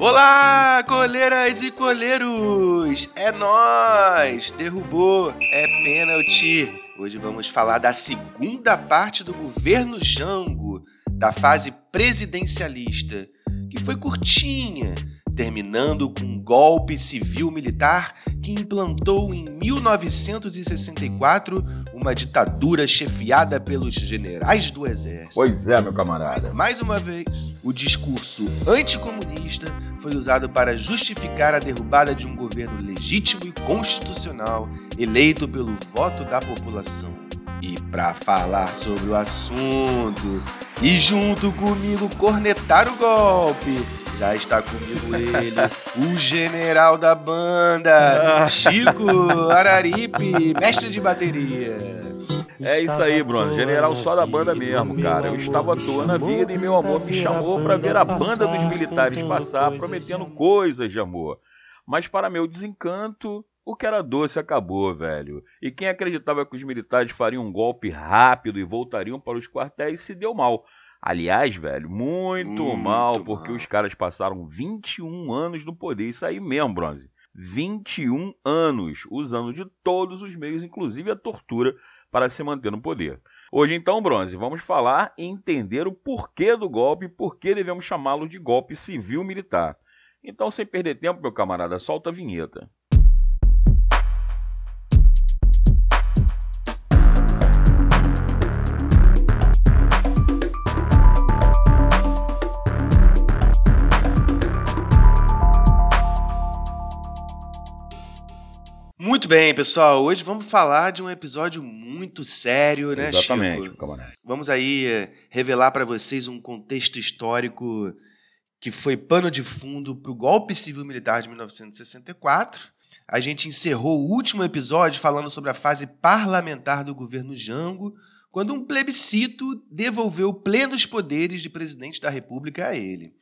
Olá, coleiras e coleiros! É nós! Derrubou, é pênalti. Hoje vamos falar da segunda parte do governo Jango, da fase presidencialista, que foi curtinha, terminando com um golpe civil-militar que implantou em 1964 uma ditadura chefiada pelos generais do exército. Pois é, meu camarada. Mais uma vez, o discurso anticomunista foi usado para justificar a derrubada de um governo legítimo e constitucional eleito pelo voto da população. E para falar sobre o assunto e junto comigo cornetar o golpe, já está comigo ele, o general da banda, Chico Araripe, mestre de bateria. É isso aí, Bruno. General só da banda mesmo, cara. Eu estava à toa na vida e meu amor me chamou para ver a banda dos militares passar, prometendo coisas de amor. Mas para meu desencanto, o que era doce acabou, velho. E quem acreditava que os militares fariam um golpe rápido e voltariam para os quartéis se deu mal. Aliás, velho, muito, muito mal, porque mal. os caras passaram 21 anos no poder. Isso aí mesmo, Bronze. 21 anos, usando de todos os meios, inclusive a tortura, para se manter no poder. Hoje, então, Bronze, vamos falar e entender o porquê do golpe e por que devemos chamá-lo de golpe civil-militar. Então, sem perder tempo, meu camarada, solta a vinheta. Muito bem, pessoal. Hoje vamos falar de um episódio muito sério, né, Exatamente, Chico? Exatamente. Vamos aí eh, revelar para vocês um contexto histórico que foi pano de fundo para o golpe civil-militar de 1964. A gente encerrou o último episódio falando sobre a fase parlamentar do governo Jango, quando um plebiscito devolveu plenos poderes de presidente da República a ele.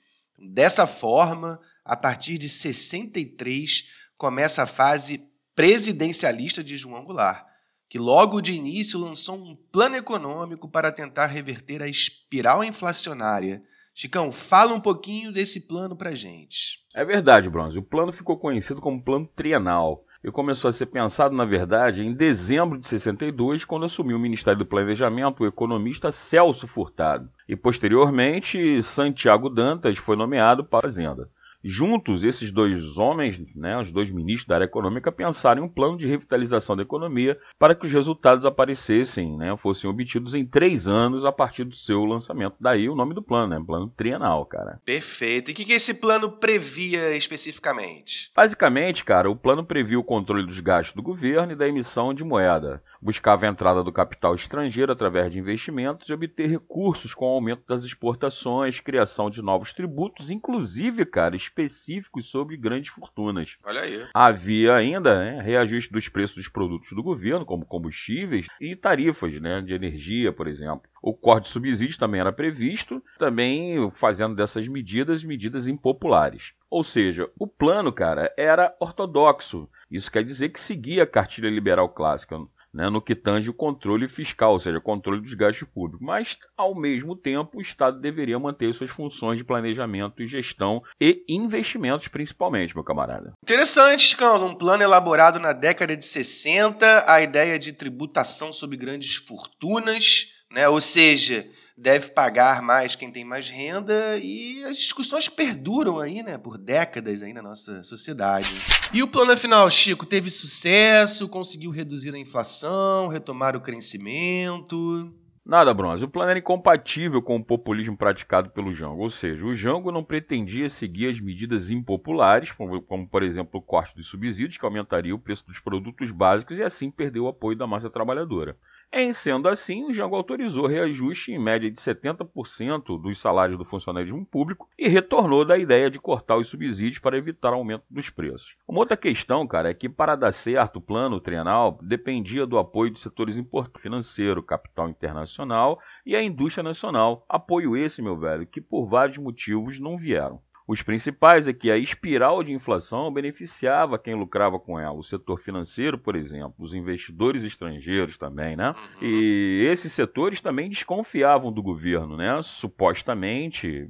Dessa forma, a partir de 63, começa a fase presidencialista de João Goulart, que logo de início lançou um plano econômico para tentar reverter a espiral inflacionária. Chicão, fala um pouquinho desse plano para gente. É verdade, Bronze. O plano ficou conhecido como Plano Trienal e começou a ser pensado, na verdade, em dezembro de 62, quando assumiu o Ministério do Planejamento o economista Celso Furtado. E, posteriormente, Santiago Dantas foi nomeado para a Fazenda. Juntos, esses dois homens, né, os dois ministros da área econômica, pensaram em um plano de revitalização da economia para que os resultados aparecessem, né, fossem obtidos em três anos a partir do seu lançamento. Daí o nome do plano, né, plano trienal, cara. Perfeito. E o que, que esse plano previa especificamente? Basicamente, cara, o plano previa o controle dos gastos do governo e da emissão de moeda. Buscava a entrada do capital estrangeiro através de investimentos e obter recursos com o aumento das exportações, criação de novos tributos, inclusive, cara, específicos sobre grandes fortunas. Olha aí. Havia ainda né, reajuste dos preços dos produtos do governo, como combustíveis e tarifas né, de energia, por exemplo. O corte de subsídios também era previsto, também fazendo dessas medidas medidas impopulares. Ou seja, o plano, cara, era ortodoxo. Isso quer dizer que seguia a cartilha liberal clássica né, no que tange o controle fiscal, ou seja, controle dos gastos públicos. Mas, ao mesmo tempo, o Estado deveria manter suas funções de planejamento e gestão e investimentos, principalmente, meu camarada. Interessante, Chicão. Num plano elaborado na década de 60, a ideia de tributação sobre grandes fortunas, né, ou seja, deve pagar mais quem tem mais renda e as discussões perduram aí, né, por décadas aí na nossa sociedade. E o plano final, Chico, teve sucesso, conseguiu reduzir a inflação, retomar o crescimento. Nada, Bronze. O plano era incompatível com o populismo praticado pelo Jango, ou seja, o Jango não pretendia seguir as medidas impopulares, como, como, por exemplo o corte dos subsídios, que aumentaria o preço dos produtos básicos e assim perdeu o apoio da massa trabalhadora. Em sendo assim, o Jango autorizou reajuste em média de 70% dos salários do funcionalismo público e retornou da ideia de cortar os subsídios para evitar aumento dos preços. Uma outra questão, cara, é que para dar certo o plano trienal dependia do apoio de setores importantes, financeiro, capital internacional e a indústria nacional. Apoio esse, meu velho, que por vários motivos não vieram. Os principais é que a espiral de inflação beneficiava quem lucrava com ela, o setor financeiro, por exemplo, os investidores estrangeiros também, né? Uhum. E esses setores também desconfiavam do governo, né? Supostamente,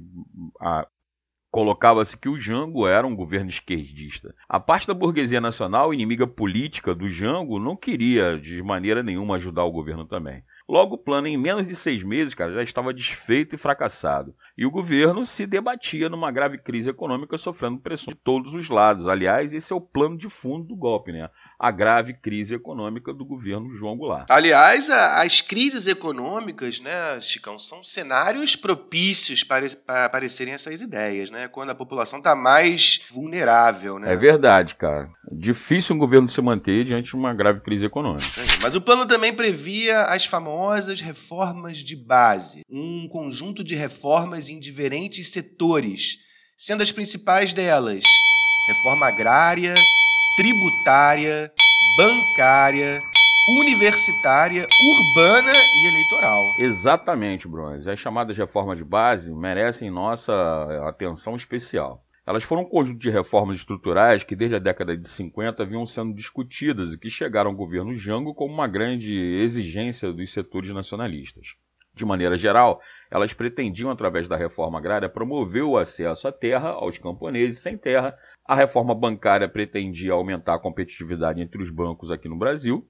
a, Colocava-se que o Jango era um governo esquerdista. A parte da burguesia nacional, inimiga política do Jango, não queria de maneira nenhuma ajudar o governo também. Logo, o plano, em menos de seis meses, cara, já estava desfeito e fracassado. E o governo se debatia numa grave crise econômica, sofrendo pressão de todos os lados. Aliás, esse é o plano de fundo do golpe, né? A grave crise econômica do governo João Goulart. Aliás, a, as crises econômicas, né, Chicão, são cenários propícios para, para aparecerem essas ideias, né? Quando a população está mais vulnerável, né? É verdade, cara. Difícil um governo se manter diante de uma grave crise econômica. Mas o plano também previa as famosas famosas reformas de base, um conjunto de reformas em diferentes setores, sendo as principais delas reforma agrária, tributária, bancária, universitária, urbana e eleitoral. Exatamente, Bruno. As chamadas reformas de base merecem nossa atenção especial. Elas foram um conjunto de reformas estruturais que, desde a década de 50, vinham sendo discutidas e que chegaram ao governo Jango como uma grande exigência dos setores nacionalistas. De maneira geral, elas pretendiam, através da reforma agrária, promover o acesso à terra aos camponeses sem terra. A reforma bancária pretendia aumentar a competitividade entre os bancos aqui no Brasil.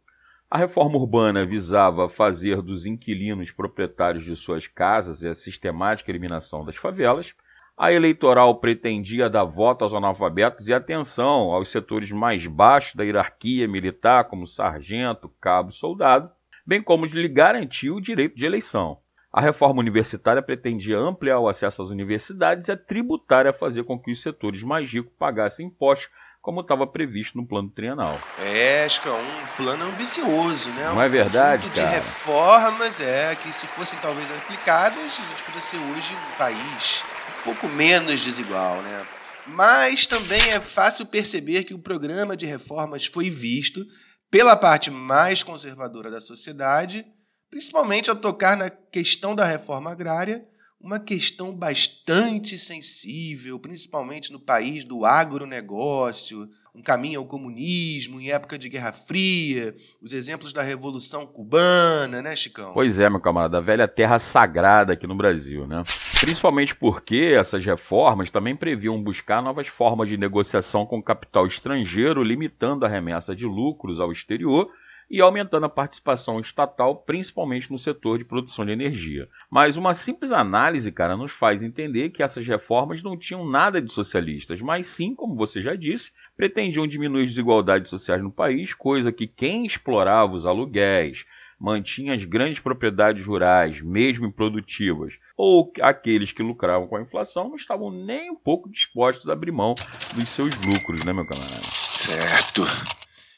A reforma urbana visava fazer dos inquilinos proprietários de suas casas e a sistemática eliminação das favelas. A eleitoral pretendia dar voto aos analfabetos e atenção aos setores mais baixos da hierarquia militar, como sargento, cabo, soldado, bem como lhe garantir o direito de eleição. A reforma universitária pretendia ampliar o acesso às universidades e a tributária fazer com que os setores mais ricos pagassem impostos, como estava previsto no plano trienal. É, acho que é um plano ambicioso, né? Não um é verdade, cara? de reformas, é, que se fossem talvez aplicadas, a gente poderia ser hoje um país pouco menos desigual, né? Mas também é fácil perceber que o programa de reformas foi visto pela parte mais conservadora da sociedade, principalmente ao tocar na questão da reforma agrária, uma questão bastante sensível, principalmente no país do agronegócio, um caminho ao comunismo em época de Guerra Fria, os exemplos da Revolução Cubana, né, Chicão? Pois é, meu camarada, a velha terra sagrada aqui no Brasil, né? Principalmente porque essas reformas também previam buscar novas formas de negociação com capital estrangeiro, limitando a remessa de lucros ao exterior e aumentando a participação estatal, principalmente no setor de produção de energia. Mas uma simples análise, cara, nos faz entender que essas reformas não tinham nada de socialistas, mas sim, como você já disse, pretendiam diminuir as desigualdades sociais no país, coisa que quem explorava os aluguéis, mantinha as grandes propriedades rurais, mesmo improdutivas, ou aqueles que lucravam com a inflação, não estavam nem um pouco dispostos a abrir mão dos seus lucros, né, meu camarada? Certo.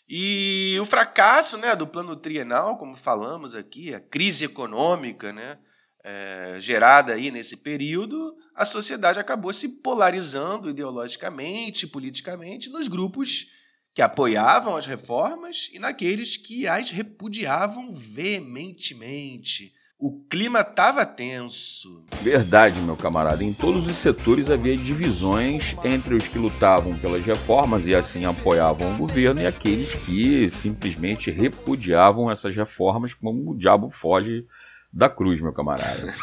E o fracasso né, do plano trienal, como falamos aqui, a crise econômica né, é, gerada aí nesse período, a sociedade acabou se polarizando ideologicamente, politicamente, nos grupos que apoiavam as reformas e naqueles que as repudiavam veementemente. O clima estava tenso. Verdade, meu camarada. Em todos os setores havia divisões entre os que lutavam pelas reformas e assim apoiavam o governo e aqueles que simplesmente repudiavam essas reformas como o diabo foge da cruz, meu camarada.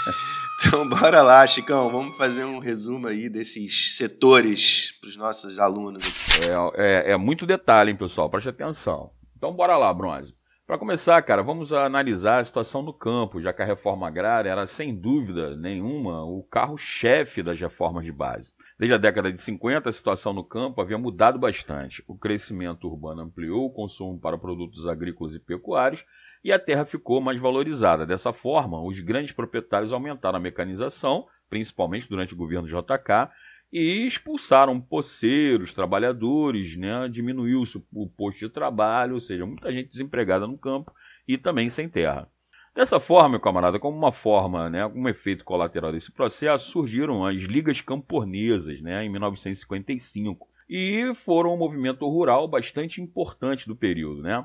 então, bora lá, Chicão. Vamos fazer um resumo aí desses setores para os nossos alunos. Aqui. É, é, é muito detalhe, hein, pessoal? Preste atenção. Então, bora lá, Bronze. Para começar, cara, vamos analisar a situação no campo, já que a reforma agrária era, sem dúvida nenhuma, o carro-chefe das reformas de base. Desde a década de 50, a situação no campo havia mudado bastante. O crescimento urbano ampliou o consumo para produtos agrícolas e pecuários e a terra ficou mais valorizada. Dessa forma, os grandes proprietários aumentaram a mecanização, principalmente durante o governo JK, e expulsaram poceiros, trabalhadores, né? diminuiu-se o posto de trabalho, ou seja, muita gente desempregada no campo e também sem terra. Dessa forma, meu camarada, como uma forma, né, um efeito colateral desse processo, surgiram as ligas camponesas né, em 1955 e foram um movimento rural bastante importante do período. Né?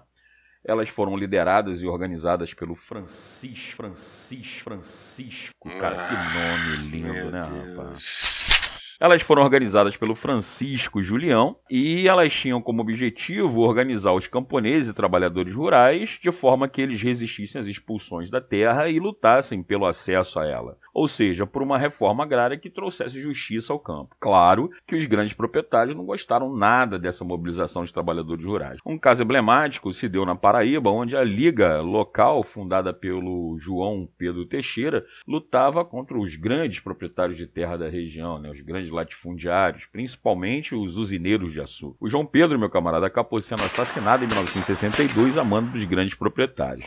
Elas foram lideradas e organizadas pelo Francis, Francis, Francisco. Cara, que nome lindo, né, Deus. rapaz? Elas foram organizadas pelo Francisco Julião e elas tinham como objetivo organizar os camponeses e trabalhadores rurais de forma que eles resistissem às expulsões da terra e lutassem pelo acesso a ela ou seja, por uma reforma agrária que trouxesse justiça ao campo. Claro que os grandes proprietários não gostaram nada dessa mobilização de trabalhadores rurais. Um caso emblemático se deu na Paraíba, onde a Liga local, fundada pelo João Pedro Teixeira, lutava contra os grandes proprietários de terra da região, né, os grandes latifundiários, principalmente os usineiros de açúcar. O João Pedro, meu camarada, acabou sendo assassinado em 1962 a mando dos grandes proprietários.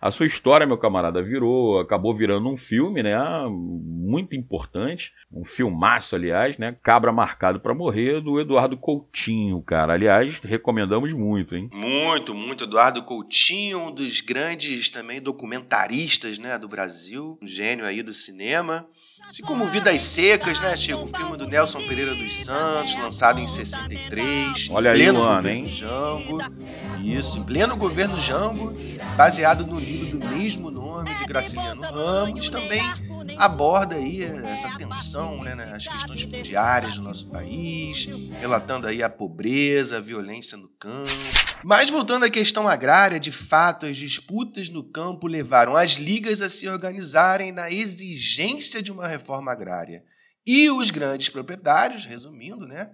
A sua história, meu camarada, virou, acabou virando um filme, né? Muito importante, um filmaço, aliás, né? Cabra Marcado para Morrer, do Eduardo Coutinho, cara. Aliás, recomendamos muito, hein? Muito, muito. Eduardo Coutinho, um dos grandes também documentaristas né, do Brasil, um gênio aí do cinema. Assim como Vidas Secas, né, Chico? O filme do Nelson Pereira dos Santos, lançado em 63. Olha aí o ano, hein? Jango. Isso, em pleno governo Jango, baseado no livro do mesmo nome de Graciliano Ramos, também aborda aí essa tensão né, nas questões fundiárias do nosso país, relatando aí a pobreza, a violência no campo. Mas voltando à questão agrária, de fato, as disputas no campo levaram as ligas a se organizarem na exigência de uma reforma agrária. E os grandes proprietários, resumindo, né,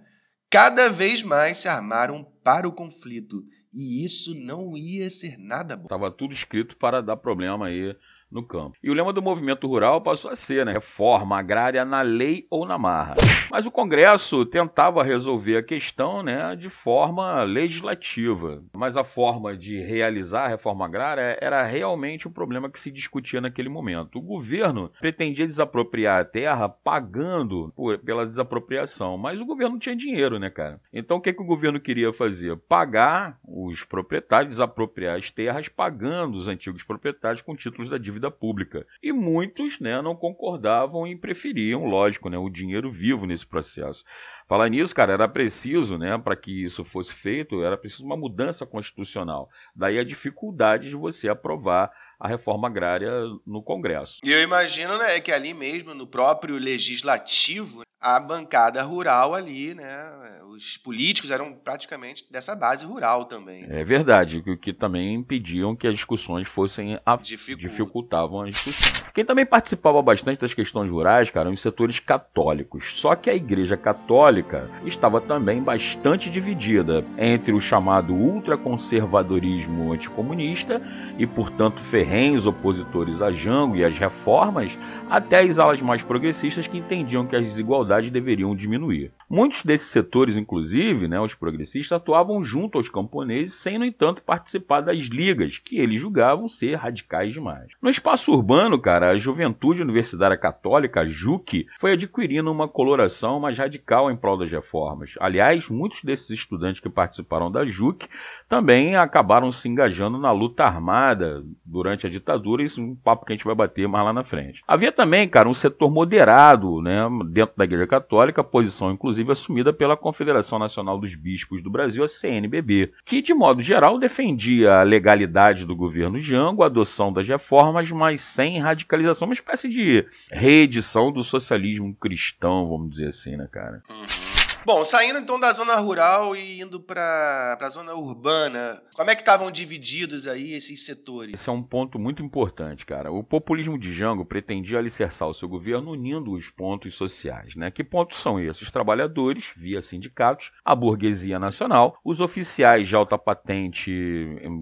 cada vez mais se armaram para o conflito. E isso não ia ser nada bom. Estava tudo escrito para dar problema aí no campo. E o lema do movimento rural passou a ser né, reforma agrária na lei ou na marra. Mas o Congresso tentava resolver a questão né, de forma legislativa. Mas a forma de realizar a reforma agrária era realmente o problema que se discutia naquele momento. O governo pretendia desapropriar a terra pagando por, pela desapropriação, mas o governo não tinha dinheiro, né, cara? Então o que, que o governo queria fazer? Pagar os proprietários, desapropriar as terras, pagando os antigos proprietários com títulos da dívida dívida pública. E muitos né, não concordavam e preferiam, lógico, né, o dinheiro vivo nesse processo. Falar nisso, cara, era preciso, né, para que isso fosse feito, era preciso uma mudança constitucional. Daí a dificuldade de você aprovar a reforma agrária no Congresso. E eu imagino né, que ali mesmo, no próprio legislativo, a bancada rural ali, né? Os políticos eram praticamente dessa base rural também. É verdade, o que também impediam que as discussões fossem a... dificultavam as discussões. Quem também participava bastante das questões rurais, cara, eram os setores católicos. Só que a Igreja Católica estava também bastante dividida entre o chamado ultraconservadorismo anticomunista e, portanto, ferrenhos opositores a Jango e às reformas, até as alas mais progressistas que entendiam que as desigualdades deveriam diminuir. Muitos desses setores, inclusive, né, os progressistas, atuavam junto aos camponeses, sem, no entanto, participar das ligas, que eles julgavam ser radicais demais. No espaço urbano, cara, a Juventude Universitária Católica, a JUC, foi adquirindo uma coloração mais radical em prol das reformas. Aliás, muitos desses estudantes que participaram da JUC também acabaram se engajando na luta armada durante a ditadura, isso é um papo que a gente vai bater mais lá na frente. Havia também, cara, um setor moderado né, dentro da Igreja Católica, posição inclusive assumida pela Confederação Nacional dos Bispos do Brasil, a CNBB, que de modo geral defendia a legalidade do governo Jango, a adoção das reformas, mas sem radicalização, uma espécie de reedição do socialismo cristão, vamos dizer assim, né, cara? Uhum. Bom, saindo então da zona rural e indo para a zona urbana, como é que estavam divididos aí esses setores? Esse é um ponto muito importante, cara. O populismo de Jango pretendia alicerçar o seu governo unindo os pontos sociais, né? Que pontos são esses? Os trabalhadores, via sindicatos, a burguesia nacional, os oficiais de alta patente,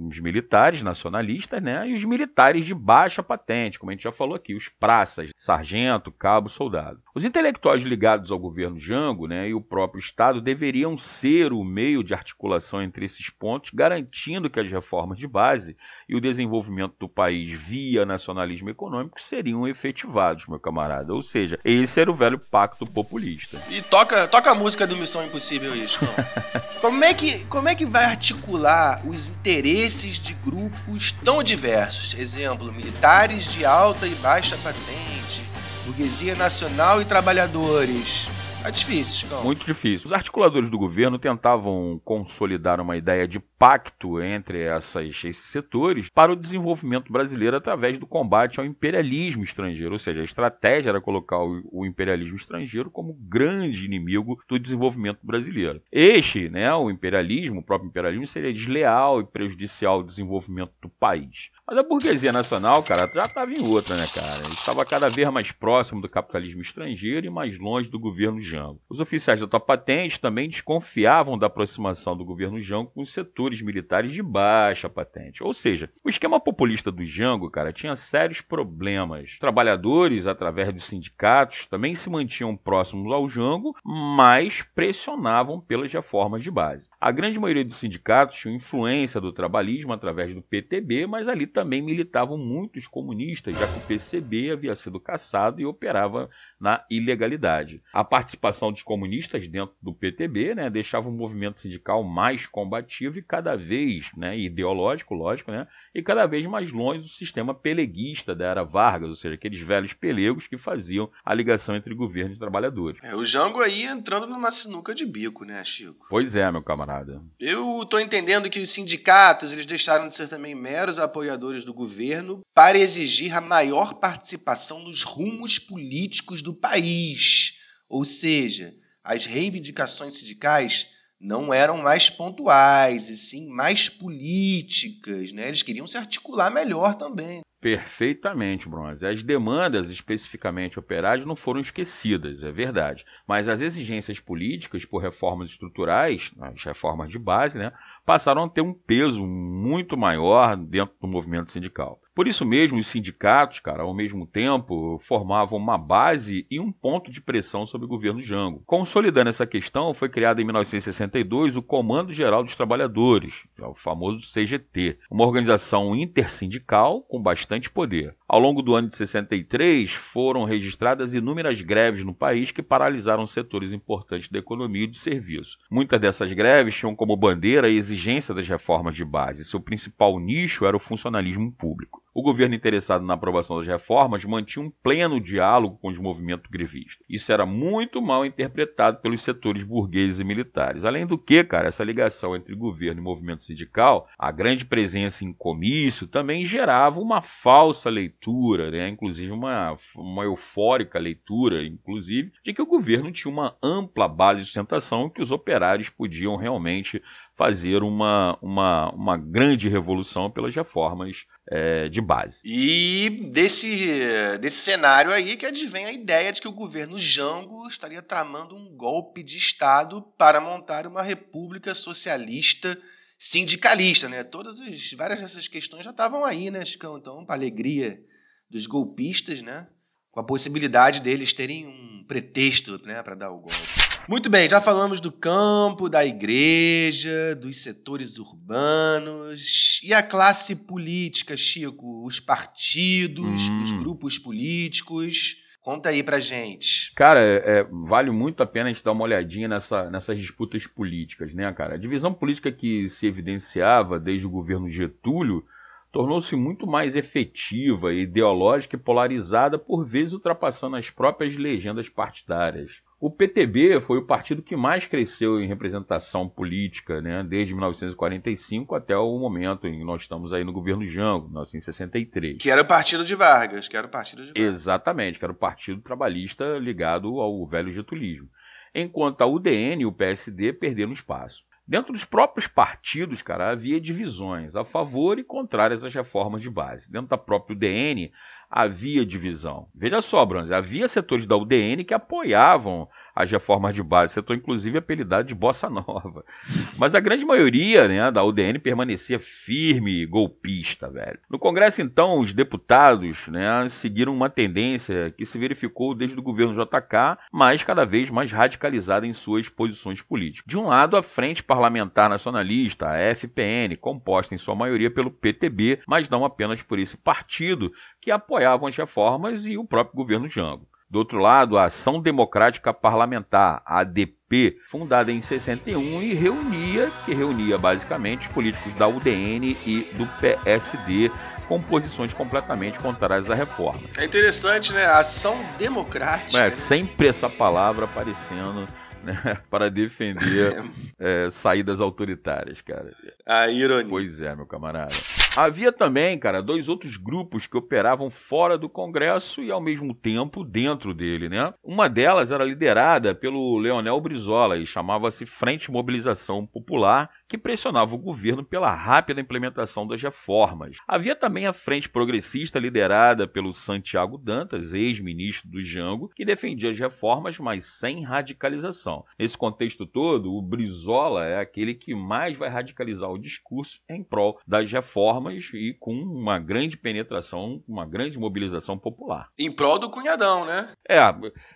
os militares nacionalistas, né? E os militares de baixa patente, como a gente já falou aqui, os praças, sargento, cabo, soldado. Os intelectuais ligados ao governo Jango, né? E o próprio próprio Estado deveriam ser o meio de articulação entre esses pontos, garantindo que as reformas de base e o desenvolvimento do país via nacionalismo econômico seriam efetivados, meu camarada. Ou seja, esse era o velho pacto populista. E toca, toca a música do Missão Impossível isso. como é que como é que vai articular os interesses de grupos tão diversos? Exemplo, militares de alta e baixa patente, burguesia nacional e trabalhadores É difícil, Chicão. Muito difícil. Os articuladores do governo tentavam consolidar uma ideia de pacto entre essas, esses setores para o desenvolvimento brasileiro através do combate ao imperialismo estrangeiro. Ou seja, a estratégia era colocar o, imperialismo estrangeiro como grande inimigo do desenvolvimento brasileiro. Este, né, o imperialismo, o próprio imperialismo, seria desleal e prejudicial ao desenvolvimento do país. Mas a burguesia nacional, cara, já estava em outra, né, cara? Estava cada vez mais próximo do capitalismo estrangeiro e mais longe do governo Jango. Os oficiais da tua patente também desconfiavam da aproximação do governo Jango com os setores militares de baixa patente. Ou seja, o esquema populista do Jango, cara, tinha sérios problemas. Trabalhadores, através dos sindicatos, também se mantinham próximos ao Jango, mas pressionavam pelas reformas de base. A grande maioria dos sindicatos tinha influência do trabalhismo através do PTB, mas ali também militavam muitos comunistas, já que o PCB havia sido caçado e operava na ilegalidade. A participação dos comunistas dentro do PTB né, deixava o movimento sindical mais combativo e cada vez, né, ideológico, lógico, né, e cada vez mais longe do sistema peleguista da era Vargas, ou seja, aqueles velhos pelegos que faziam a ligação entre governo e trabalhadores. É, o Jango aí entrando numa sinuca de bico, né, Chico? Pois é, meu camarada. Eu tô entendendo que os sindicatos eles deixaram de ser também meros apoiadores do governo para exigir a maior participação nos rumos políticos do país. Ou seja, as reivindicações sindicais não eram mais pontuais, e sim mais políticas. Né? Eles queriam se articular melhor também. Perfeitamente, Bronze. As demandas especificamente operárias não foram esquecidas, é verdade. Mas as exigências políticas por reformas estruturais, as reformas de base, né, passaram a ter um peso muito maior dentro do movimento sindical. Por isso mesmo, os sindicatos, cara, ao mesmo tempo, formavam uma base e um ponto de pressão sobre o governo Jango. Consolidando essa questão, foi criado em 1962 o Comando Geral dos Trabalhadores, é o famoso CGT, uma organização intersindical com bastante poder. Ao longo do ano de 63, foram registradas inúmeras greves no país que paralisaram setores importantes da economia e do serviço. Muitas dessas greves tinham como bandeira a exigência das reformas de base. Seu principal nicho era o funcionalismo público. O governo interessado na aprovação das reformas mantinha um pleno diálogo com os movimentos grevistas. Isso era muito mal interpretado pelos setores burgueses e militares. Além do que, cara, essa ligação entre governo e movimento sindical, a grande presença em comício, também gerava uma falsa leitura, né? inclusive uma, uma eufórica leitura, inclusive, de que o governo tinha uma ampla base de sustentação que os operários podiam realmente fazer uma, uma, uma grande revolução pelas reformas é, de base. E desse, desse cenário aí que advém a ideia de que o governo Jango estaria tramando um golpe de Estado para montar uma república socialista sindicalista, né? Todas as várias dessas questões já estavam aí, né, Chicão? Então, para alegria dos golpistas, né? Com a possibilidade deles terem um pretexto, né, para dar o golpe. Muito bem, já falamos do campo, da igreja, dos setores urbanos e a classe política, Chico, os partidos, hum. os grupos políticos. Conta aí pra gente. Cara, é, é, vale muito a pena a gente dar uma olhadinha nessa, nessas disputas políticas, né, cara? A divisão política que se evidenciava desde o governo Getúlio tornou-se muito mais efetiva, ideológica e polarizada, por vezes ultrapassando as próprias legendas partidárias. O PTB foi o partido que mais cresceu em representação política, né, desde 1945 até o momento em que nós estamos aí no governo Jango, 1963. Que era o partido de Vargas, que era o partido de Vargas. Exatamente, que era o partido trabalhista ligado ao velho getulismo. Enquanto a UDN e o PSD perderam espaço. Dentro dos próprios partidos, cara, havia divisões a favor e contrárias às reformas de base. Dentro da própria UDN, havia divisão. Veja só, Bronze, havia setores da UDN que apoiavam as reformas de base, setor inclusive apelidado de Bossa Nova. Mas a grande maioria né, da UDN permanecia firme golpista, velho. No Congresso, então, os deputados né, seguiram uma tendência que se verificou desde o governo JK, mas cada vez mais radicalizada em suas posições políticas. De um lado, a Frente Parlamentar Nacionalista, a FPN, composta em sua maioria pelo PTB, mas não apenas por esse partido, que apoiavam as reformas e o próprio governo Jango. Do outro lado, a Ação Democrática Parlamentar, a ADP, fundada em 61 e reunia, que reunia basicamente os políticos da UDN e do PSD com posições completamente contrárias à reforma. É interessante, né? Ação democrática. É, sempre essa palavra aparecendo né, para defender é, saídas autoritárias, cara. A ironia. Pois é, meu camarada. Havia também, cara, dois outros grupos que operavam fora do Congresso e ao mesmo tempo dentro dele, né? Uma delas era liderada pelo Leonel Brizola e chamava-se Frente Mobilização Popular, que pressionava o governo pela rápida implementação das reformas. Havia também a Frente Progressista liderada pelo Santiago Dantas, ex-ministro do Jango, que defendia as reformas, mas sem radicalização. Nesse contexto todo, o Brizola é aquele que mais vai radicalizar o discurso em prol das reformas e com uma grande penetração, uma grande mobilização popular. Em prol do cunhadão, né? É,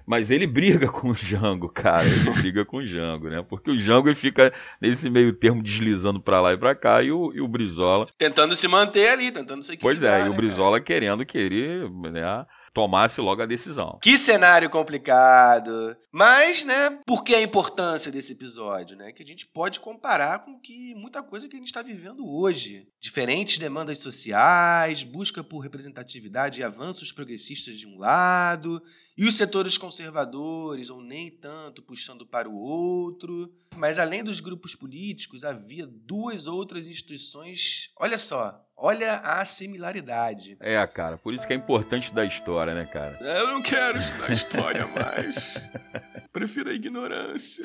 mas ele briga com o Jango, cara. Ele briga com o Jango, né? Porque o Jango ele fica nesse meio termo deslizando para lá e para cá e o, e o Brizola. Tentando se manter ali, tentando se Pois é, e o né, Brizola cara? querendo querer né, tomasse logo a decisão. Que cenário complicado. Mas, né, por que a importância desse episódio, né? Que a gente pode comparar com que muita coisa que a gente está vivendo hoje. Diferentes demandas sociais, busca por representatividade e avanços progressistas de um lado, e os setores conservadores, ou nem tanto, puxando para o outro. Mas além dos grupos políticos, havia duas outras instituições. Olha só, Olha a similaridade. É, cara, por isso que é importante da história, né, cara? Eu não quero estudar história mais. Prefiro a ignorância.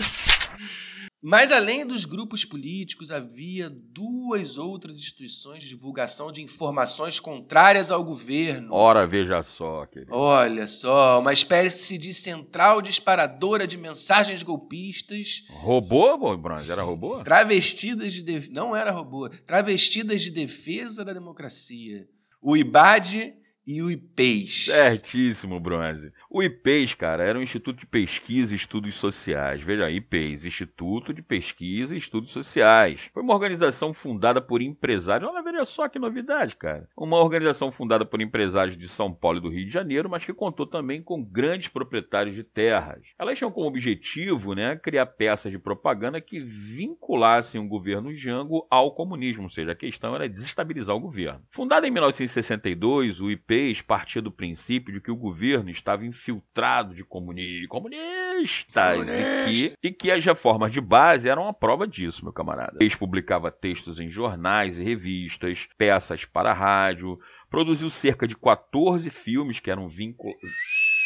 Mas além dos grupos políticos, havia duas outras instituições de divulgação de informações contrárias ao governo. Ora, veja só, querido. Olha só, uma espécie de central disparadora de mensagens golpistas. Robô, Bronze? Era robô? Travestidas de. Def... Não era robô. Travestidas de defesa da democracia. O IBAD e o IPES. Certíssimo, Bronze. O IPES, cara, era um Instituto de Pesquisa e Estudos Sociais. Veja, IPES, Instituto de Pesquisa e Estudos Sociais. Foi uma organização fundada por empresários. Olha, veja só que novidade, cara. Uma organização fundada por empresários de São Paulo e do Rio de Janeiro, mas que contou também com grandes proprietários de terras. Elas tinham como objetivo, né, criar peças de propaganda que vinculassem o governo Jango ao comunismo, ou seja, a questão era desestabilizar o governo. Fundada em 1962, o IPES fez partir do princípio de que o governo estava infiltrado de comuni comunistas e que, e que as reformas de base eram a prova disso, meu camarada. Ele publicava textos em jornais e revistas, peças para rádio, produziu cerca de 14 filmes que eram vinculados.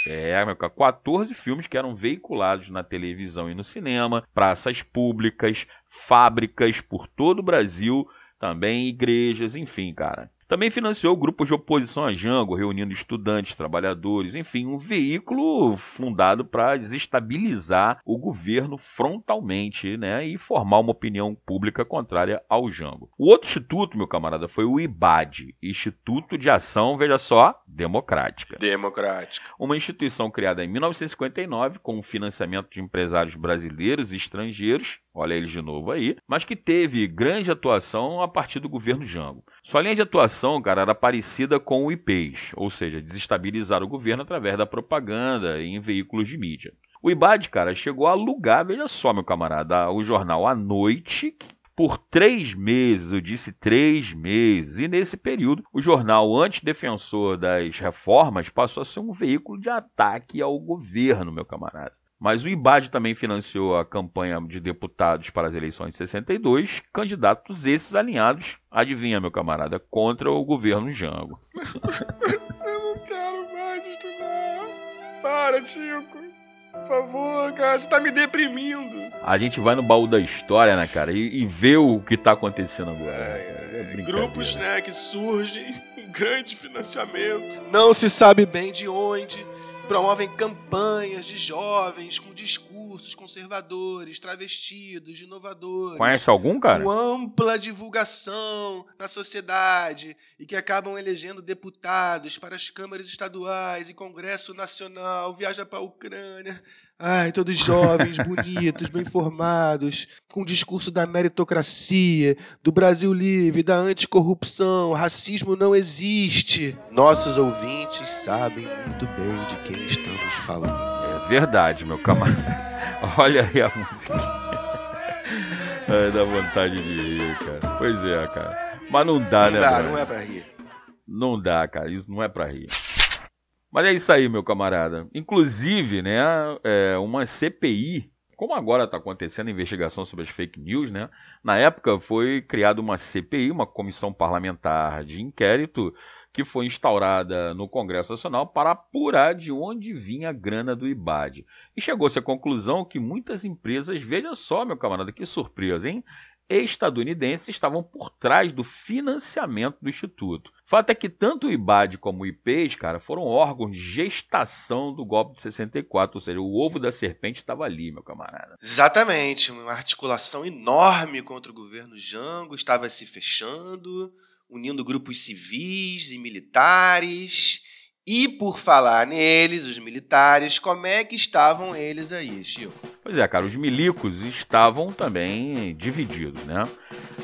É, 14 filmes que eram veiculados na televisão e no cinema, praças públicas, fábricas por todo o Brasil, também igrejas, enfim, cara. Também financiou grupos de oposição a Jango, reunindo estudantes, trabalhadores, enfim, um veículo fundado para desestabilizar o governo frontalmente né, e formar uma opinião pública contrária ao Jango. O outro instituto, meu camarada, foi o IBAD, Instituto de Ação, veja só, Democrática. Democrática. Uma instituição criada em 1959 com o financiamento de empresários brasileiros e estrangeiros, olha eles de novo aí, mas que teve grande atuação a partir do governo Jango. Sua linha de atuação, cara, era parecida com o IPES, ou seja, desestabilizar o governo através da propaganda em veículos de mídia. O IBAD, cara, chegou a alugar, veja só, meu camarada, o jornal à noite, por três meses, eu disse três meses, e nesse período o jornal antidefensor das reformas passou a ser um veículo de ataque ao governo, meu camarada. Mas o IBAD também financiou a campanha de deputados para as eleições de 62, candidatos esses alinhados, adivinha, meu camarada, contra o governo Jango. Eu não quero mais estudar. Para, Chico. Por favor, cara, você tá me deprimindo. A gente vai no baú da história, né, cara, e, e vê o que tá acontecendo agora. É, é, grupos, né, que surgem, um grande financiamento. Não se sabe bem de onde promovem campanhas de jovens com discursos conservadores, travestidos, inovadores. Conhece algum, cara? Com ampla divulgação na sociedade e que acabam elegendo deputados para as câmaras estaduais e Congresso Nacional, viaja para a Ucrânia. Ai, todos jovens, bonitos, bem formados, com o discurso da meritocracia, do Brasil livre, da anticorrupção, racismo não existe. Nossos ouvintes sabem muito bem de quem estamos falando. É verdade, meu camarada. Olha aí a música. Ai, dá vontade de rir, cara. Pois é, cara. Mas não dá, não né, dá, Brian? não é pra rir. Não dá, cara. Isso não é pra rir. Mas é isso aí, meu camarada. Inclusive, né, é, uma CPI, como agora está acontecendo a investigação sobre as fake news, né? Na época foi criada uma CPI, uma comissão parlamentar de inquérito, que foi instaurada no Congresso Nacional para apurar de onde vinha a grana do IBAD. E chegou-se à conclusão que muitas empresas, veja só, meu camarada, que surpresa, hein? Estadunidenses estavam por trás do financiamento do Instituto. Fato é que tanto o IBAD como o IPES, cara, foram órgãos de gestação do golpe de 64, ou seja, o ovo da serpente estava ali, meu camarada. Exatamente, uma articulação enorme contra o governo Jango estava se fechando, unindo grupos civis e militares. E por falar neles, os militares, como é que estavam eles aí, Chico? Pois é, cara, os milicos estavam também divididos, né?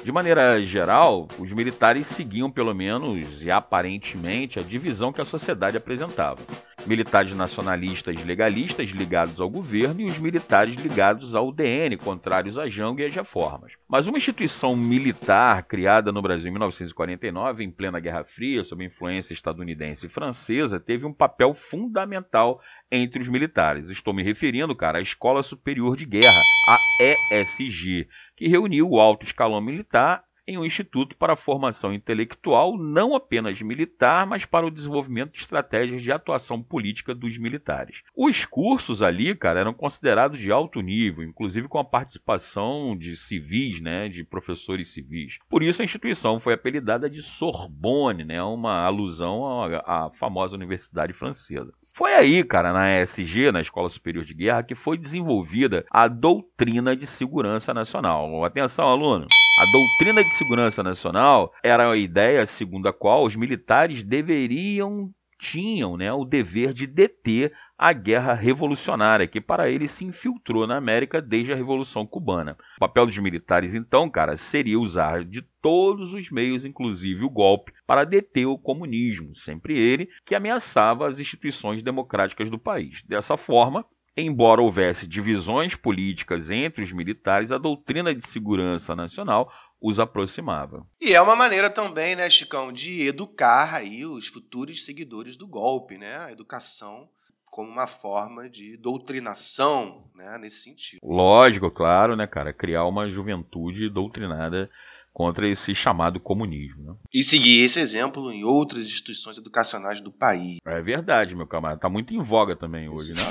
De maneira geral, os militares seguiam pelo menos e aparentemente a divisão que a sociedade apresentava. Militares nacionalistas legalistas ligados ao governo e os militares ligados ao DN, contrários a Jango e às reformas. Mas uma instituição militar criada no Brasil em 1949, em plena Guerra Fria, sob influência estadunidense e francesa, teve um papel fundamental entre os militares. Estou me referindo, cara, à Escola Superior de Guerra, a ESG, que reuniu o alto escalão militar em um instituto para a formação intelectual, não apenas militar, mas para o desenvolvimento de estratégias de atuação política dos militares. Os cursos ali, cara, eram considerados de alto nível, inclusive com a participação de civis, né, de professores civis. Por isso a instituição foi apelidada de Sorbonne, né, uma alusão à, à famosa universidade francesa. Foi aí, cara, na ESG, na Escola Superior de Guerra, que foi desenvolvida a doutrina de segurança nacional. Atenção, aluno! A doutrina de segurança nacional era a ideia segundo a qual os militares deveriam tinham né, o dever de deter a guerra revolucionária, que para eles se infiltrou na América desde a Revolução Cubana. O papel dos militares, então, cara, seria usar de todos os meios, inclusive o golpe, para deter o comunismo, sempre ele que ameaçava as instituições democráticas do país. Dessa forma, Embora houvesse divisões políticas entre os militares, a doutrina de segurança nacional os aproximava. E é uma maneira também, né, Chicão, de educar aí os futuros seguidores do golpe, né? A educação como uma forma de doutrinação, né, nesse sentido. Lógico, claro, né, cara, criar uma juventude doutrinada contra esse chamado comunismo. Né? E seguir esse exemplo em outras instituições educacionais do país. É verdade, meu camarada. Está muito em voga também hoje, né?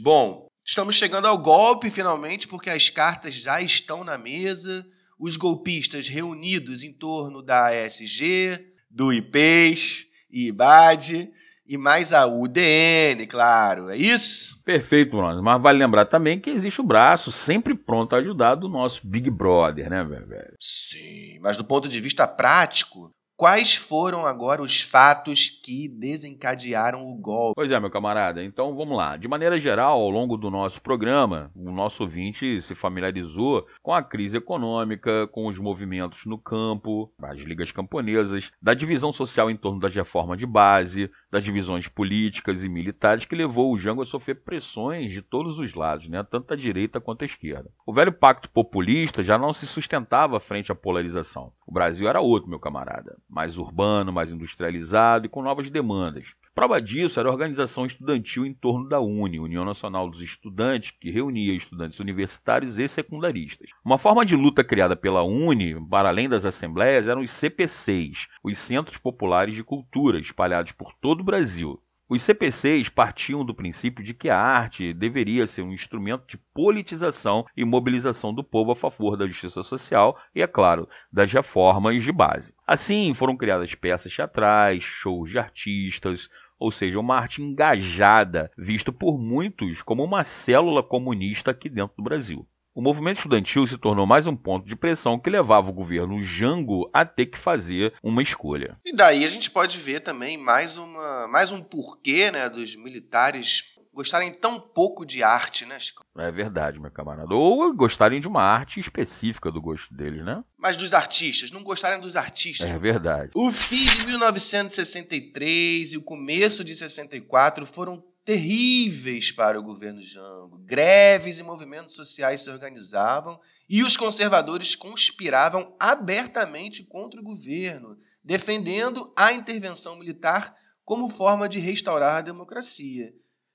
Bom, estamos chegando ao golpe finalmente, porque as cartas já estão na mesa. Os golpistas reunidos em torno da ASG, do IPES e IBAD e mais a UDN, claro, é isso? Perfeito, Bruno. Mas vale lembrar também que existe o braço sempre pronto a ajudar do nosso Big Brother, né, velho? Sim, mas do ponto de vista prático, Quais foram agora os fatos que desencadearam o golpe? Pois é, meu camarada. Então vamos lá. De maneira geral, ao longo do nosso programa, o nosso ouvinte se familiarizou com a crise econômica, com os movimentos no campo, as ligas camponesas, da divisão social em torno da reforma de base, das divisões políticas e militares que levou o Jango a sofrer pressões de todos os lados, né? tanto da direita quanto da esquerda. O velho pacto populista já não se sustentava frente à polarização. O Brasil era outro, meu camarada mais urbano, mais industrializado e com novas demandas. Prova disso era a organização estudantil em torno da UNE, União Nacional dos Estudantes, que reunia estudantes universitários e secundaristas. Uma forma de luta criada pela UNE, para além das assembleias, eram os CPCs, os Centros Populares de Cultura, espalhados por todo o Brasil. Os CPCs partiam do princípio de que a arte deveria ser um instrumento de politização e mobilização do povo a favor da justiça social e, é claro, das reformas de base. Assim, foram criadas peças teatrais, shows de artistas, ou seja, uma arte engajada, visto por muitos como uma célula comunista aqui dentro do Brasil. O movimento estudantil se tornou mais um ponto de pressão que levava o governo Jango a ter que fazer uma escolha. E daí a gente pode ver também mais, uma, mais um porquê né, dos militares gostarem tão pouco de arte, né, Chico? É verdade, meu camarada. Ou gostarem de uma arte específica do gosto deles, né? Mas dos artistas, não gostarem dos artistas. É verdade. O fim de 1963 e o começo de 64 foram terríveis para o governo Jango. Greves e movimentos sociais se organizavam e os conservadores conspiravam abertamente contra o governo, defendendo a intervenção militar como forma de restaurar a democracia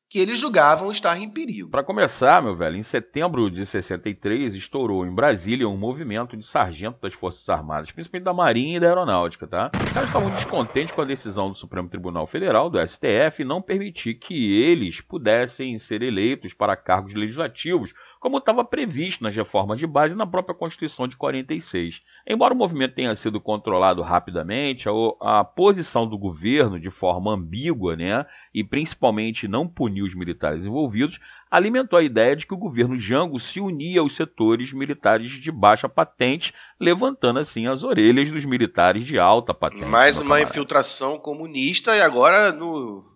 que eles julgavam estar em perigo. Para começar, meu velho, em setembro de 63 estourou em Brasília um movimento de sargento das Forças Armadas, principalmente da Marinha e da Aeronáutica, tá? Os caras estavam descontentes com a decisão do Supremo Tribunal Federal, do STF, não permitir que eles pudessem ser eleitos para cargos legislativos como estava previsto nas reformas de base e na própria Constituição de 46. Embora o movimento tenha sido controlado rapidamente, a, a posição do governo, de forma ambígua, né, e principalmente não punir os militares envolvidos, alimentou a ideia de que o governo Jango se unia aos setores militares de baixa patente, levantando assim as orelhas dos militares de alta patente. Mais uma camarada. infiltração comunista e agora no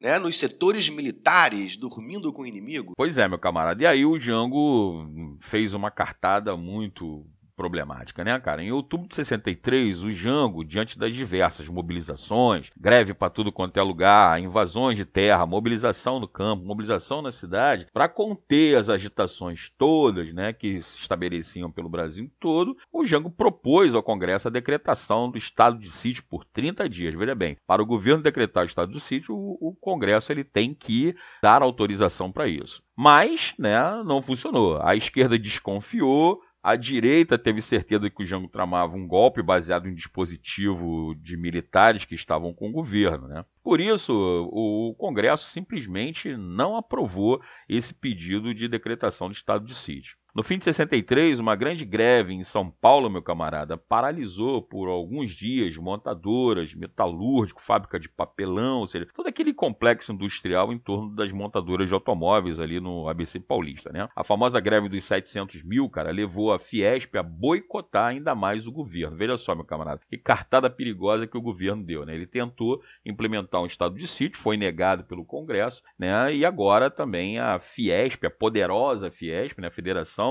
né, nos setores militares, dormindo com o inimigo. Pois é, meu camarada. E aí o Jango fez uma cartada muito problemática, né, cara? Em outubro de 63, o Jango, diante das diversas mobilizações, greve para tudo quanto é lugar, invasões de terra, mobilização no campo, mobilização na cidade, para conter as agitações todas, né, que se estabeleciam pelo Brasil todo, o Jango propôs ao Congresso a decretação do estado de sítio por 30 dias. Veja bem, para o governo decretar o estado de sítio, o, o Congresso ele tem que dar autorização para isso. Mas, né, não funcionou. A esquerda desconfiou, a direita teve certeza de que o Jango tramava um golpe baseado em dispositivo de militares que estavam com o governo. Né? Por isso, o Congresso simplesmente não aprovou esse pedido de decretação de estado de sítio. No fim de 63, uma grande greve em São Paulo, meu camarada, paralisou por alguns dias montadoras, metalúrgico, fábrica de papelão, ou seja, todo aquele complexo industrial em torno das montadoras de automóveis ali no ABC Paulista, né? A famosa greve dos 700 mil, cara, levou a Fiesp a boicotar ainda mais o governo. Veja só, meu camarada, que cartada perigosa que o governo deu, né? Ele tentou implementar um estado de sítio, foi negado pelo Congresso, né? E agora também a Fiesp, a poderosa Fiesp, né? A Federação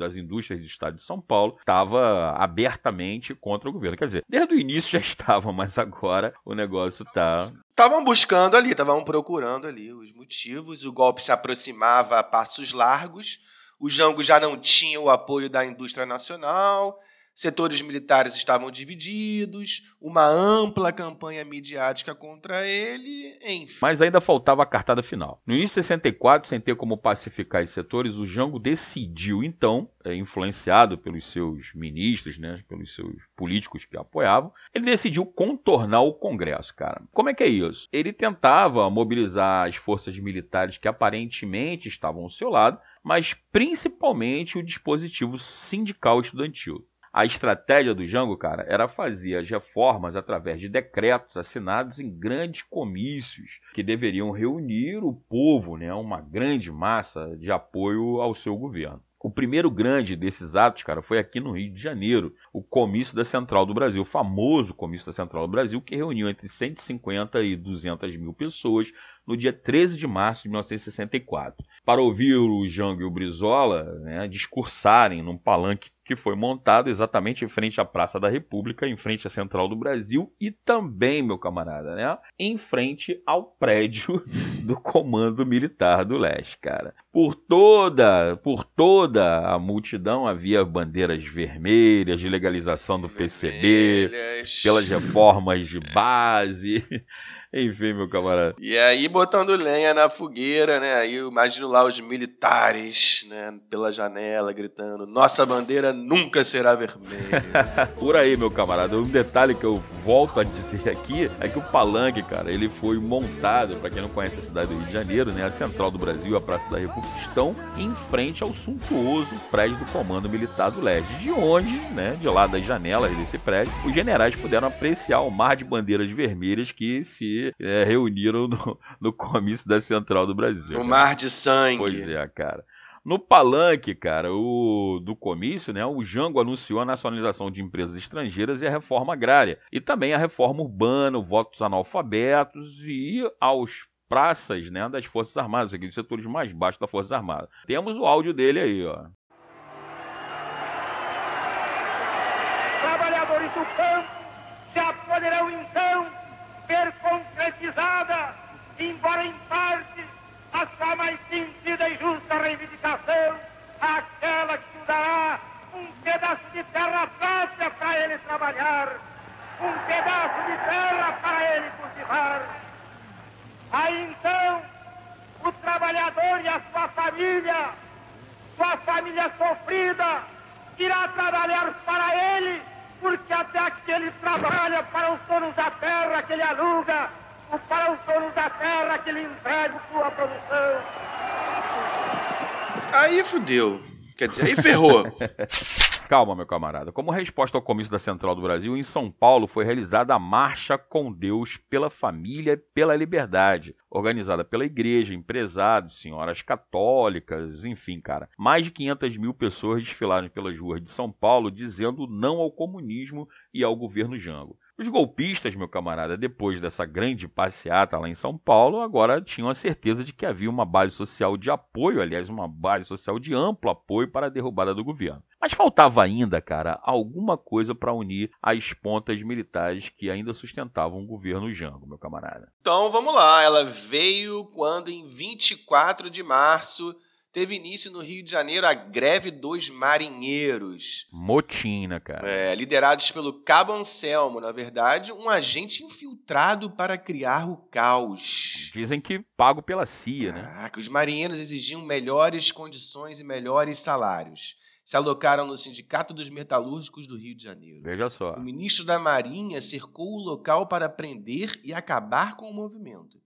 das Indústrias do Estado de São Paulo estava abertamente contra o governo. Quer dizer, desde o início já estava, mas agora o negócio está Estavam buscando ali, estavam procurando ali os motivos. O golpe se aproximava a passos largos. O Jango já não tinha o apoio da indústria nacional setores militares estavam divididos, uma ampla campanha midiática contra ele, enfim. Mas ainda faltava a cartada final. No início de 64, sem ter como pacificar esses setores, o Jango decidiu, então, é, influenciado pelos seus ministros, né, pelos seus políticos que apoiavam, ele decidiu contornar o Congresso, cara. Como é que é isso? Ele tentava mobilizar as forças militares que aparentemente estavam ao seu lado, mas principalmente o dispositivo sindical estudantil. A estratégia do Jango, cara, era fazer as reformas através de decretos assinados em grandes comícios que deveriam reunir o povo, né, uma grande massa de apoio ao seu governo. O primeiro grande desses atos, cara, foi aqui no Rio de Janeiro, o Comício da Central do Brasil, o famoso Comício da Central do Brasil, que reuniu entre 150 e 200 mil pessoas no dia 13 de março de 1964, para ouvir o Jango e o Brizola né, discursarem num palanque que foi montado exatamente em frente à Praça da República, em frente à Central do Brasil e também, meu camarada, né, em frente ao prédio do Comando Militar do Leste, cara. Por toda, por toda a multidão havia bandeiras vermelhas de legalização do PCB, pelas reformas de base. Enfim, meu camarada. E aí, botando lenha na fogueira, né? Aí eu imagino lá os militares, né? Pela janela, gritando: Nossa bandeira nunca será vermelha. Por aí, meu camarada. Um detalhe que eu volto a dizer aqui é que o Palanque, cara, ele foi montado, para quem não conhece a cidade do Rio de Janeiro, né? A Central do Brasil a Praça da República estão em frente ao suntuoso prédio do Comando Militar do Leste, de onde, né? De lá das janelas desse prédio, os generais puderam apreciar o mar de bandeiras vermelhas que se é, reuniram no, no comício da Central do Brasil. No mar de sangue. Pois é, cara. No palanque, cara, o, do comício, né, o Jango anunciou a nacionalização de empresas estrangeiras e a reforma agrária. E também a reforma urbana, votos analfabetos e aos praças né, das Forças Armadas, aqui dos setores mais baixos da Força Armada. Temos o áudio dele aí, ó. Trabalhadores do campo já poderão então ser concretizada, embora em parte, a sua mais sentida e justa reivindicação, aquela que dará um pedaço de terra própria para ele trabalhar, um pedaço de terra para ele cultivar. Aí então, o trabalhador e a sua família, sua família sofrida, irá trabalhar para ele, porque até que ele trabalha para os donos da terra que ele aluga, ou para os donos da terra que ele entrega sua produção. Aí fudeu. Quer dizer, aí ferrou. Calma, meu camarada. Como resposta ao comício da Central do Brasil, em São Paulo foi realizada a Marcha com Deus pela Família e pela Liberdade, organizada pela igreja, empresários, senhoras católicas, enfim, cara. Mais de 500 mil pessoas desfilaram pelas ruas de São Paulo dizendo não ao comunismo e ao governo Jango. Os golpistas, meu camarada, depois dessa grande passeata lá em São Paulo, agora tinham a certeza de que havia uma base social de apoio, aliás, uma base social de amplo apoio para a derrubada do governo. Mas faltava ainda, cara, alguma coisa para unir as pontas militares que ainda sustentavam o governo Jango, meu camarada. Então vamos lá, ela veio quando em 24 de março teve início no Rio de Janeiro a greve dos marinheiros. Motina, né, cara. É, liderados pelo Cabo Anselmo, na verdade, um agente infiltrado para criar o caos. Dizem que pago pela CIA, né? Caraca, né? Os marinheiros exigiam melhores condições e melhores salários. Se alocaram no Sindicato dos Metalúrgicos do Rio de Janeiro. Veja só. O ministro da Marinha cercou o local para prender e acabar com o movimento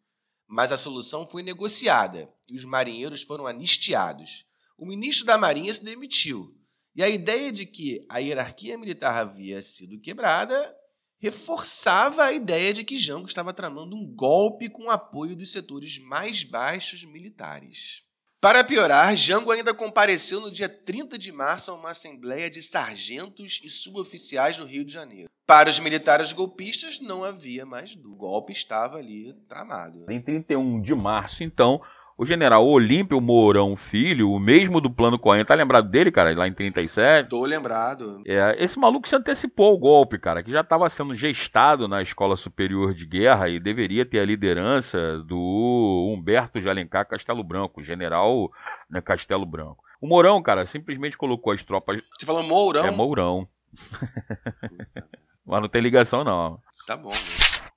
mas a solução foi negociada e os marinheiros foram anistiados. O ministro da Marinha se demitiu. E a ideia de que a hierarquia militar havia sido quebrada reforçava a ideia de que Jango estava tramando um golpe com o apoio dos setores mais baixos militares. Para piorar, Jango ainda compareceu no dia 30 de março a uma assembleia de sargentos e suboficiais no Rio de Janeiro. Para os militares golpistas, não havia mais dúvida. O golpe estava ali tramado. Em 31 de março, então, o general Olímpio Mourão Filho, o mesmo do Plano Cohen, tá lembrado dele, cara, lá em 37? Tô lembrado. É, esse maluco se antecipou ao golpe, cara, que já estava sendo gestado na Escola Superior de Guerra e deveria ter a liderança do Humberto de Alencar Castelo Branco, general né, Castelo Branco. O Mourão, cara, simplesmente colocou as tropas. Você falou Mourão? É Mourão. Mas não tem ligação, não. Tá bom.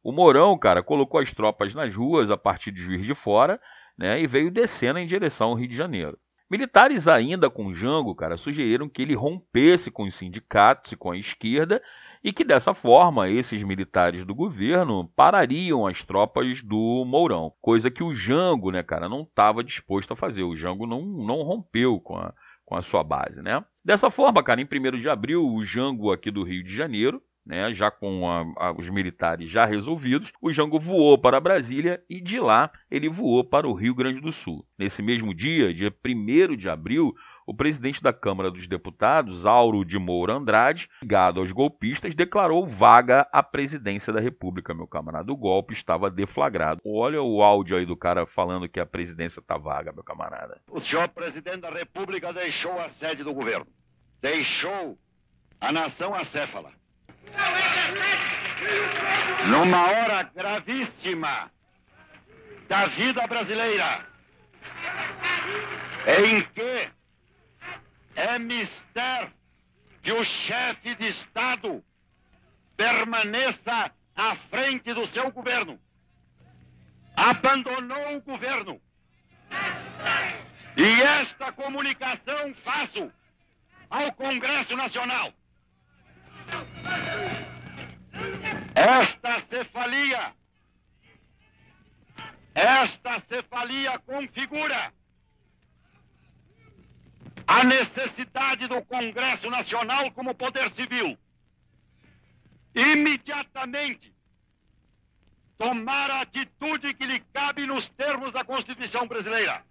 O Mourão, cara, colocou as tropas nas ruas a partir de Juiz de Fora né, e veio descendo em direção ao Rio de Janeiro. Militares ainda com Jango, cara, sugeriram que ele rompesse com os sindicatos e com a esquerda e que dessa forma esses militares do governo parariam as tropas do Mourão, coisa que o Jango, né, cara, não estava disposto a fazer. O Jango não, não rompeu com a, com a sua base, né? Dessa forma, cara, em 1 de abril, o Jango aqui do Rio de Janeiro né, já com a, a, os militares já resolvidos, o Jango voou para Brasília e de lá ele voou para o Rio Grande do Sul. Nesse mesmo dia, dia 1 de abril, o presidente da Câmara dos Deputados, Auro de Moura Andrade, ligado aos golpistas, declarou vaga a presidência da República, meu camarada. O golpe estava deflagrado. Olha o áudio aí do cara falando que a presidência está vaga, meu camarada. O senhor presidente da República deixou a sede do governo. Deixou a nação acéfala numa hora gravíssima da vida brasileira, em que é mister que o chefe de Estado permaneça à frente do seu governo. Abandonou o governo. E esta comunicação faço ao Congresso Nacional. Esta cefalia, esta cefalia configura a necessidade do Congresso Nacional como poder civil imediatamente tomar a atitude que lhe cabe nos termos da Constituição brasileira.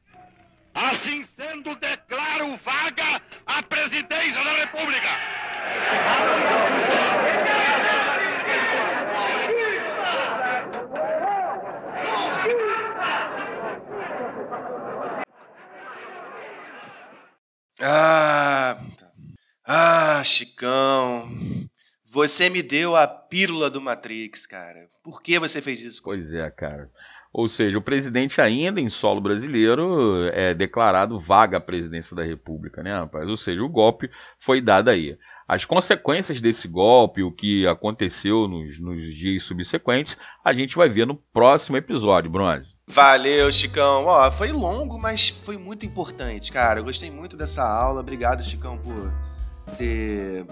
Assim sendo, declaro vaga a presidência da República. Ah, ah, Chicão, você me deu a pílula do Matrix, cara. Por que você fez isso? Pois é, cara. Ou seja, o presidente ainda em solo brasileiro é declarado vaga a presidência da República, né, rapaz? Ou seja, o golpe foi dado aí. As consequências desse golpe, o que aconteceu nos, nos, dias subsequentes, a gente vai ver no próximo episódio, Bronze. Valeu, Chicão. Ó, foi longo, mas foi muito importante, cara. Eu gostei muito dessa aula. Obrigado, Chicão, por ter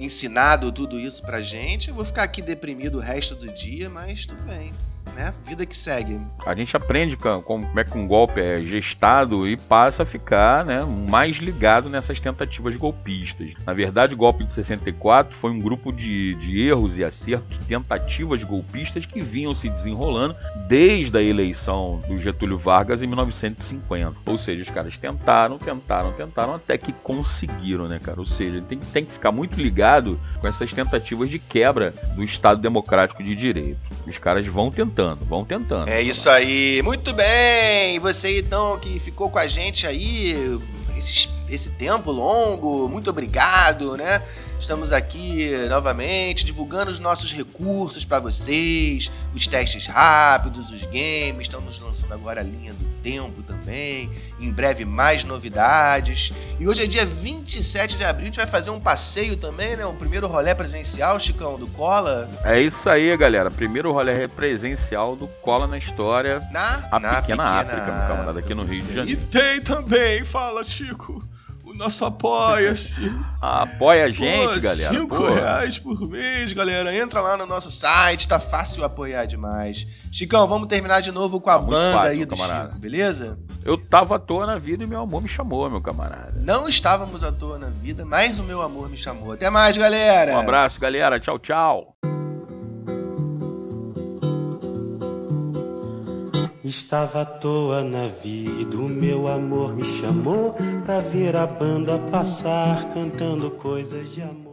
ensinado tudo isso pra gente. Eu vou ficar aqui deprimido o resto do dia, mas tudo bem né? Vida que segue. A gente aprende como é que um golpe é gestado e passa a ficar né, mais ligado nessas tentativas golpistas. Na verdade, o golpe de 64 foi um grupo de, de erros e acertos, tentativas golpistas que vinham se desenrolando desde a eleição do Getúlio Vargas em 1950. Ou seja, os caras tentaram, tentaram, tentaram até que conseguiram, né, cara? Ou seja, tem, tem que ficar muito ligado com essas tentativas de quebra do Estado Democrático de Direito. Os caras vão tentando, vão tentando. É isso aí. Muito bem. Você então que ficou com a gente aí esse, esse tempo longo, muito obrigado, né? Estamos aqui novamente divulgando os nossos recursos para vocês, os testes rápidos, os games. Estamos lançando agora a linha do tempo também. Em breve, mais novidades. E hoje é dia 27 de abril, a gente vai fazer um passeio também, né? O primeiro rolê presencial, Chicão, do Cola. É isso aí, galera. Primeiro rolê presencial do Cola na história. Na, a na pequena, pequena África, meu camarada, aqui no Rio de Janeiro. E tem também, fala, Chico nosso apoia-se. Apoia a gente, Pô, galera. Cinco reais por mês, galera. Entra lá no nosso site, tá fácil apoiar demais. Chicão, vamos terminar de novo com a tá banda fácil, aí do camarada. Chico, beleza? Eu tava à toa na vida e meu amor me chamou, meu camarada. Não estávamos à toa na vida, mas o meu amor me chamou. Até mais, galera. Um abraço, galera. Tchau, tchau. Estava à toa na vida, o meu amor me chamou pra ver a banda passar cantando coisas de amor.